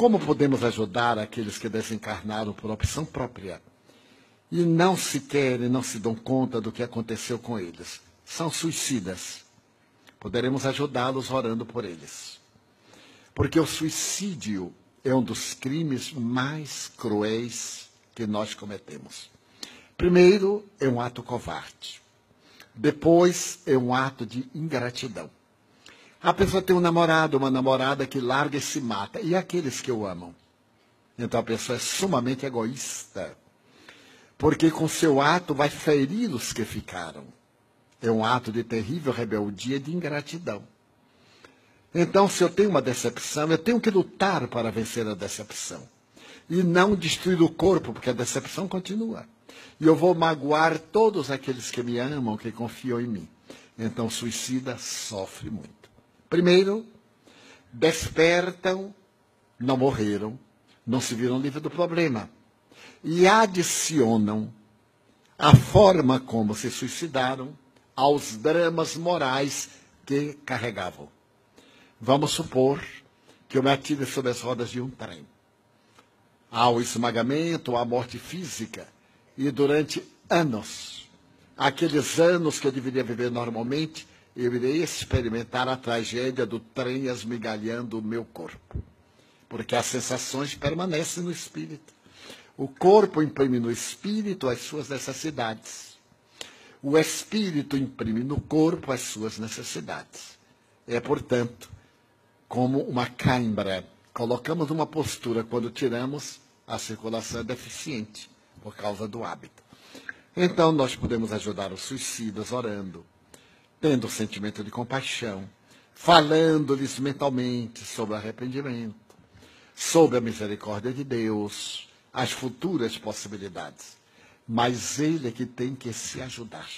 Como podemos ajudar aqueles que desencarnaram por opção própria e não se querem, não se dão conta do que aconteceu com eles? São suicidas. Poderemos ajudá-los orando por eles. Porque o suicídio é um dos crimes mais cruéis que nós cometemos. Primeiro, é um ato covarde. Depois, é um ato de ingratidão. A pessoa tem um namorado, uma namorada que larga e se mata. E aqueles que o amam? Então a pessoa é sumamente egoísta. Porque com seu ato vai ferir os que ficaram. É um ato de terrível rebeldia e de ingratidão. Então, se eu tenho uma decepção, eu tenho que lutar para vencer a decepção. E não destruir o corpo, porque a decepção continua. E eu vou magoar todos aqueles que me amam, que confiam em mim. Então, suicida sofre muito. Primeiro, despertam, não morreram, não se viram livres do problema. E adicionam a forma como se suicidaram aos dramas morais que carregavam. Vamos supor que eu me atire sobre as rodas de um trem. Há o esmagamento, a morte física, e durante anos, aqueles anos que eu deveria viver normalmente, eu irei experimentar a tragédia do trem esmigalhando o meu corpo. Porque as sensações permanecem no espírito. O corpo imprime no espírito as suas necessidades. O espírito imprime no corpo as suas necessidades. É, portanto, como uma cãibra. Colocamos uma postura quando tiramos, a circulação é deficiente por causa do hábito. Então, nós podemos ajudar os suicidas orando, tendo o sentimento de compaixão, falando-lhes mentalmente sobre arrependimento, sobre a misericórdia de Deus, as futuras possibilidades. Mas ele é que tem que se ajudar.